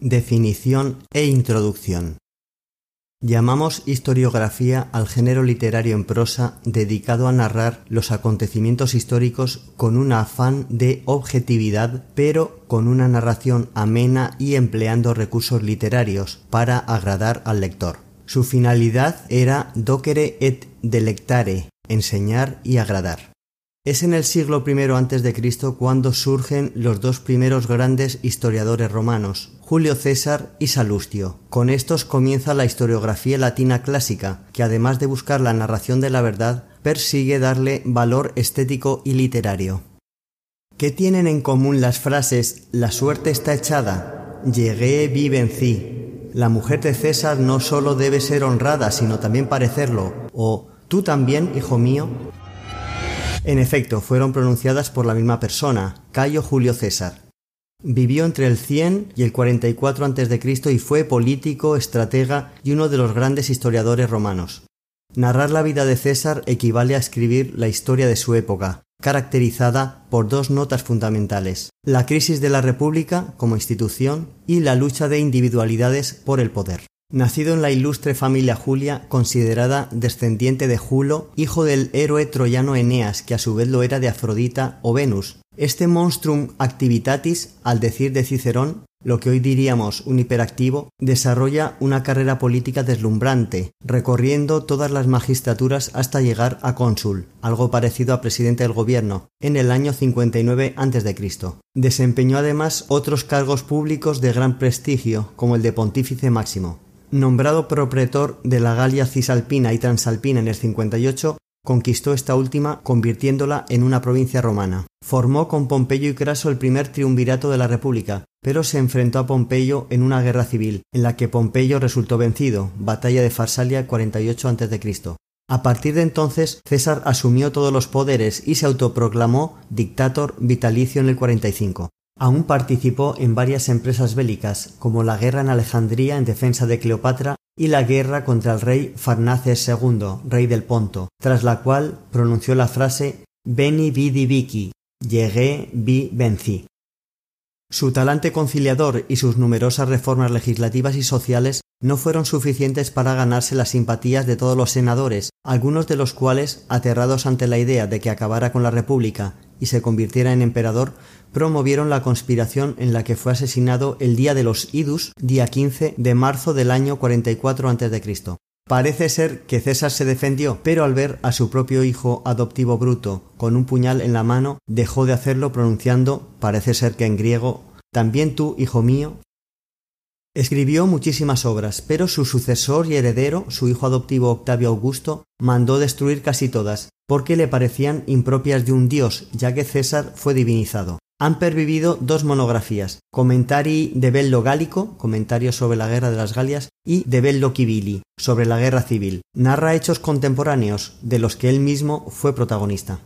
Definición e introducción. Llamamos historiografía al género literario en prosa dedicado a narrar los acontecimientos históricos con un afán de objetividad, pero con una narración amena y empleando recursos literarios para agradar al lector. Su finalidad era docere et delectare, enseñar y agradar. Es en el siglo I a.C. cuando surgen los dos primeros grandes historiadores romanos, Julio César y Salustio. Con estos comienza la historiografía latina clásica, que además de buscar la narración de la verdad, persigue darle valor estético y literario. ¿Qué tienen en común las frases La suerte está echada, Llegué, vi, vencí? La mujer de César no solo debe ser honrada, sino también parecerlo, o Tú también, hijo mío, en efecto, fueron pronunciadas por la misma persona, Cayo Julio César. Vivió entre el 100 y el 44 a.C. y fue político, estratega y uno de los grandes historiadores romanos. Narrar la vida de César equivale a escribir la historia de su época, caracterizada por dos notas fundamentales, la crisis de la República como institución y la lucha de individualidades por el poder. Nacido en la ilustre familia Julia, considerada descendiente de Julo, hijo del héroe troyano Eneas, que a su vez lo era de Afrodita o Venus. Este monstrum activitatis, al decir de Cicerón, lo que hoy diríamos un hiperactivo, desarrolla una carrera política deslumbrante, recorriendo todas las magistraturas hasta llegar a cónsul, algo parecido a presidente del gobierno, en el año 59 a.C. Desempeñó además otros cargos públicos de gran prestigio, como el de pontífice máximo. Nombrado propretor de la Galia cisalpina y transalpina en el 58, conquistó esta última convirtiéndola en una provincia romana. Formó con Pompeyo y Craso el primer triunvirato de la República, pero se enfrentó a Pompeyo en una guerra civil, en la que Pompeyo resultó vencido, batalla de Farsalia 48 a.C. A partir de entonces, César asumió todos los poderes y se autoproclamó dictator vitalicio en el 45. Aún participó en varias empresas bélicas, como la guerra en Alejandría en defensa de Cleopatra y la guerra contra el rey Farnaces II, rey del Ponto, tras la cual pronunció la frase Beni vidi vici, llegué, vi, vencí. Su talante conciliador y sus numerosas reformas legislativas y sociales no fueron suficientes para ganarse las simpatías de todos los senadores, algunos de los cuales, aterrados ante la idea de que acabara con la República y se convirtiera en emperador, promovieron la conspiración en la que fue asesinado el día de los Idus, día 15 de marzo del año 44 a.C. Parece ser que César se defendió, pero al ver a su propio hijo adoptivo Bruto con un puñal en la mano, dejó de hacerlo pronunciando, parece ser que en griego, también tú, hijo mío. Escribió muchísimas obras, pero su sucesor y heredero, su hijo adoptivo Octavio Augusto, mandó destruir casi todas, porque le parecían impropias de un dios, ya que César fue divinizado han pervivido dos monografías, Commentari de Bello Gálico, comentario sobre la guerra de las Galias, y de Bello Civili, sobre la guerra civil. Narra hechos contemporáneos de los que él mismo fue protagonista.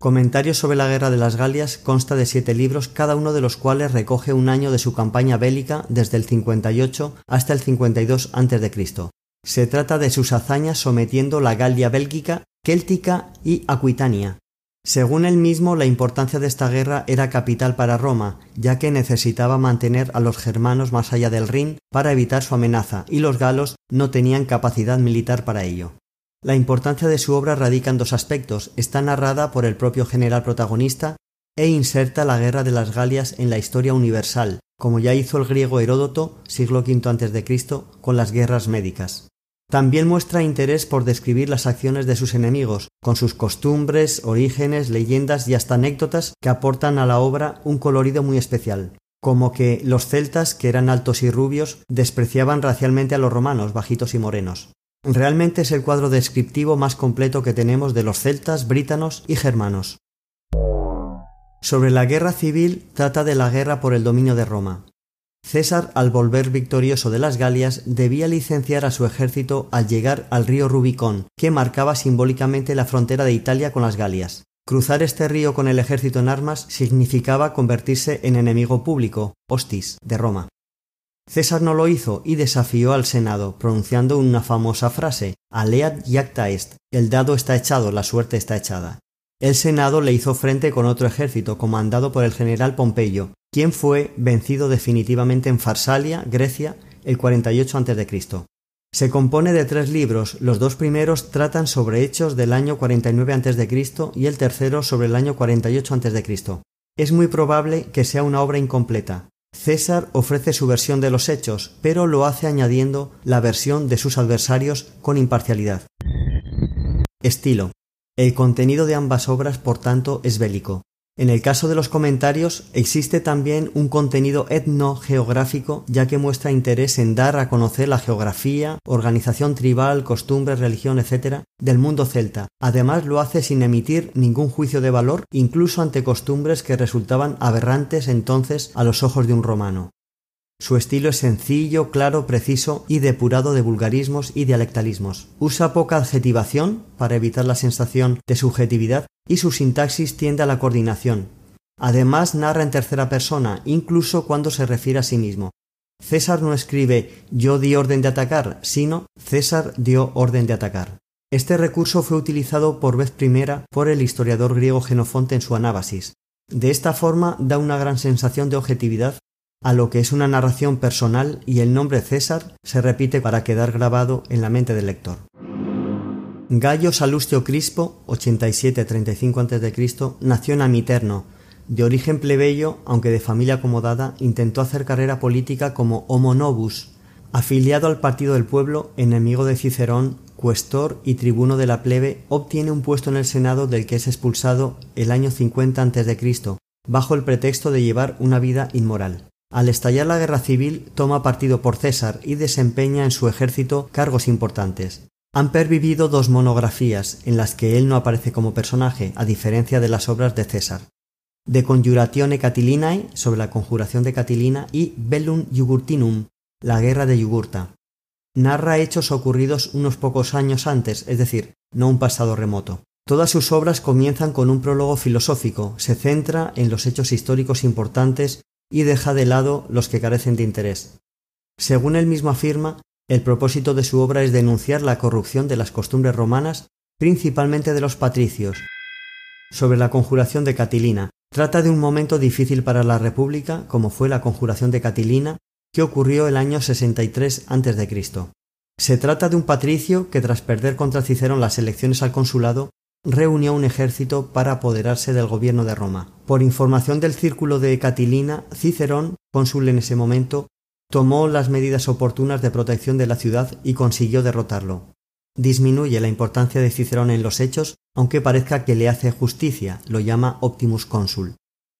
Comentario sobre la guerra de las Galias consta de siete libros, cada uno de los cuales recoge un año de su campaña bélica desde el 58 hasta el 52 a.C. Se trata de sus hazañas sometiendo la Galia bélgica, céltica y aquitania, según él mismo, la importancia de esta guerra era capital para Roma, ya que necesitaba mantener a los germanos más allá del Rin para evitar su amenaza, y los galos no tenían capacidad militar para ello. La importancia de su obra radica en dos aspectos. Está narrada por el propio general protagonista e inserta la guerra de las Galias en la historia universal, como ya hizo el griego Heródoto, siglo V a.C., con las guerras médicas. También muestra interés por describir las acciones de sus enemigos, con sus costumbres, orígenes, leyendas y hasta anécdotas que aportan a la obra un colorido muy especial, como que los celtas, que eran altos y rubios, despreciaban racialmente a los romanos, bajitos y morenos. Realmente es el cuadro descriptivo más completo que tenemos de los celtas, brítanos y germanos. Sobre la guerra civil trata de la guerra por el dominio de Roma. César, al volver victorioso de las Galias, debía licenciar a su ejército al llegar al río Rubicón, que marcaba simbólicamente la frontera de Italia con las Galias. Cruzar este río con el ejército en armas significaba convertirse en enemigo público, hostis, de Roma. César no lo hizo y desafió al Senado, pronunciando una famosa frase, Aleat iacta est, el dado está echado, la suerte está echada. El Senado le hizo frente con otro ejército comandado por el general Pompeyo, quien fue vencido definitivamente en Farsalia, Grecia, el 48 a.C. Se compone de tres libros, los dos primeros tratan sobre hechos del año 49 a.C. y el tercero sobre el año 48 a.C. Es muy probable que sea una obra incompleta. César ofrece su versión de los hechos, pero lo hace añadiendo la versión de sus adversarios con imparcialidad. Estilo. El contenido de ambas obras, por tanto, es bélico. En el caso de los comentarios existe también un contenido etnogeográfico ya que muestra interés en dar a conocer la geografía, organización tribal, costumbres, religión, etc. del mundo celta. Además lo hace sin emitir ningún juicio de valor, incluso ante costumbres que resultaban aberrantes entonces a los ojos de un romano. Su estilo es sencillo, claro, preciso y depurado de vulgarismos y dialectalismos. Usa poca adjetivación para evitar la sensación de subjetividad y su sintaxis tiende a la coordinación. Además narra en tercera persona, incluso cuando se refiere a sí mismo. César no escribe yo di orden de atacar, sino César dio orden de atacar. Este recurso fue utilizado por vez primera por el historiador griego Genofonte en su Anábasis. De esta forma da una gran sensación de objetividad a lo que es una narración personal y el nombre César se repite para quedar grabado en la mente del lector. Gallo Salustio Crispo, 87-35 a.C., nació en Amiterno. De origen plebeyo, aunque de familia acomodada, intentó hacer carrera política como homo novus. Afiliado al Partido del Pueblo, enemigo de Cicerón, cuestor y tribuno de la plebe, obtiene un puesto en el Senado del que es expulsado el año 50 a.C., bajo el pretexto de llevar una vida inmoral. Al estallar la guerra civil, toma partido por César y desempeña en su ejército cargos importantes. Han pervivido dos monografías en las que él no aparece como personaje, a diferencia de las obras de César. De Conjuratione Catilinae, sobre la conjuración de Catilina, y Bellum Jugurtinum, la guerra de Yugurta. Narra hechos ocurridos unos pocos años antes, es decir, no un pasado remoto. Todas sus obras comienzan con un prólogo filosófico, se centra en los hechos históricos importantes y deja de lado los que carecen de interés. Según él mismo afirma, el propósito de su obra es denunciar la corrupción de las costumbres romanas, principalmente de los patricios. Sobre la conjuración de Catilina, trata de un momento difícil para la República, como fue la conjuración de Catilina, que ocurrió el año 63 a.C. Se trata de un patricio que tras perder contra Cicerón las elecciones al consulado, reunió un ejército para apoderarse del gobierno de Roma. Por información del círculo de Catilina, Cicerón, cónsul en ese momento, tomó las medidas oportunas de protección de la ciudad y consiguió derrotarlo. Disminuye la importancia de Cicerón en los hechos, aunque parezca que le hace justicia, lo llama Optimus Consul.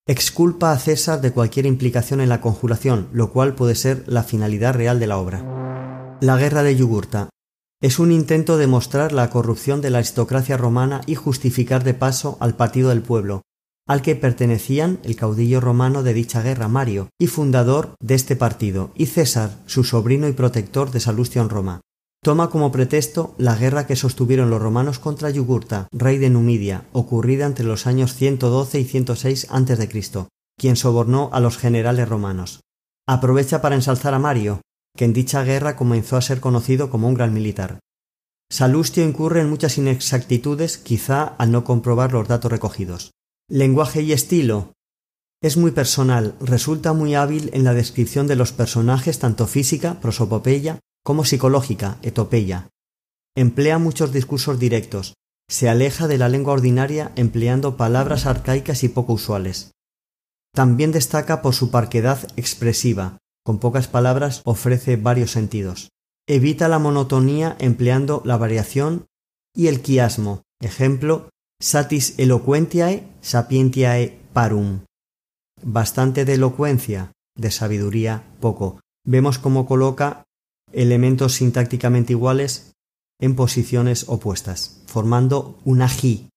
Exculpa a César de cualquier implicación en la conjuración, lo cual puede ser la finalidad real de la obra. La guerra de Yugurta es un intento de mostrar la corrupción de la aristocracia romana y justificar de paso al partido del pueblo, al que pertenecían el caudillo romano de dicha guerra Mario, y fundador de este partido, y César, su sobrino y protector de Salustio en Roma. Toma como pretexto la guerra que sostuvieron los romanos contra Yugurta, rey de Numidia, ocurrida entre los años 112 y 106 a.C., quien sobornó a los generales romanos. Aprovecha para ensalzar a Mario, que en dicha guerra comenzó a ser conocido como un gran militar. Salustio incurre en muchas inexactitudes, quizá al no comprobar los datos recogidos. Lenguaje y estilo. Es muy personal, resulta muy hábil en la descripción de los personajes tanto física, prosopopeya, como psicológica, etopeya. Emplea muchos discursos directos, se aleja de la lengua ordinaria empleando palabras arcaicas y poco usuales. También destaca por su parquedad expresiva, con pocas palabras ofrece varios sentidos. Evita la monotonía empleando la variación y el quiasmo. Ejemplo, satis eloquentiae sapientiae parum. Bastante de elocuencia, de sabiduría poco. Vemos cómo coloca elementos sintácticamente iguales en posiciones opuestas, formando una G.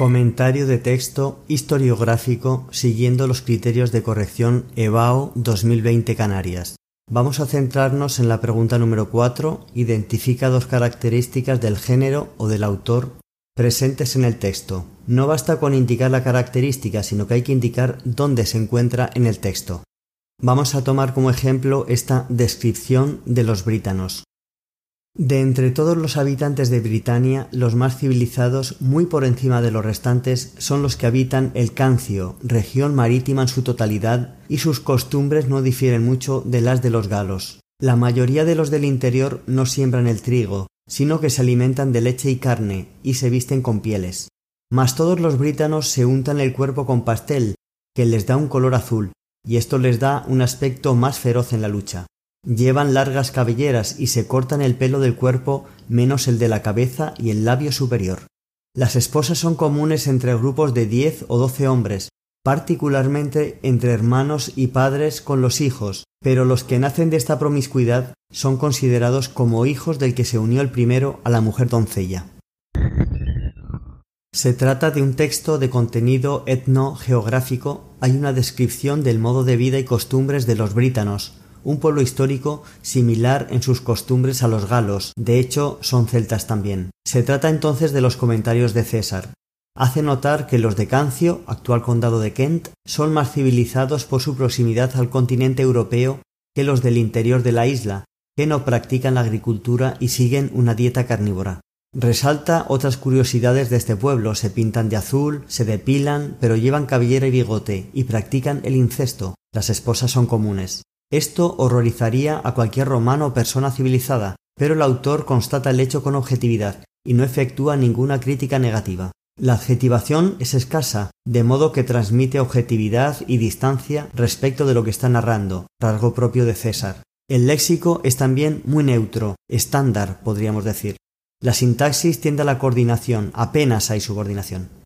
Comentario de texto historiográfico siguiendo los criterios de corrección EBAO 2020 Canarias. Vamos a centrarnos en la pregunta número 4. Identifica dos características del género o del autor presentes en el texto. No basta con indicar la característica, sino que hay que indicar dónde se encuentra en el texto. Vamos a tomar como ejemplo esta descripción de los brítanos. De entre todos los habitantes de Britania, los más civilizados, muy por encima de los restantes, son los que habitan el Cancio, región marítima en su totalidad, y sus costumbres no difieren mucho de las de los galos. La mayoría de los del interior no siembran el trigo, sino que se alimentan de leche y carne, y se visten con pieles. Mas todos los britanos se untan el cuerpo con pastel, que les da un color azul, y esto les da un aspecto más feroz en la lucha. Llevan largas cabelleras y se cortan el pelo del cuerpo menos el de la cabeza y el labio superior. Las esposas son comunes entre grupos de diez o doce hombres, particularmente entre hermanos y padres con los hijos, pero los que nacen de esta promiscuidad son considerados como hijos del que se unió el primero a la mujer doncella. Se trata de un texto de contenido etno-geográfico, hay una descripción del modo de vida y costumbres de los brítanos, un pueblo histórico similar en sus costumbres a los galos, de hecho son celtas también. Se trata entonces de los comentarios de César. Hace notar que los de Cancio, actual condado de Kent, son más civilizados por su proximidad al continente europeo que los del interior de la isla, que no practican la agricultura y siguen una dieta carnívora. Resalta otras curiosidades de este pueblo, se pintan de azul, se depilan, pero llevan cabellera y bigote, y practican el incesto. Las esposas son comunes. Esto horrorizaría a cualquier romano o persona civilizada, pero el autor constata el hecho con objetividad y no efectúa ninguna crítica negativa. La adjetivación es escasa, de modo que transmite objetividad y distancia respecto de lo que está narrando, rasgo propio de César. El léxico es también muy neutro, estándar, podríamos decir. La sintaxis tiende a la coordinación, apenas hay subordinación.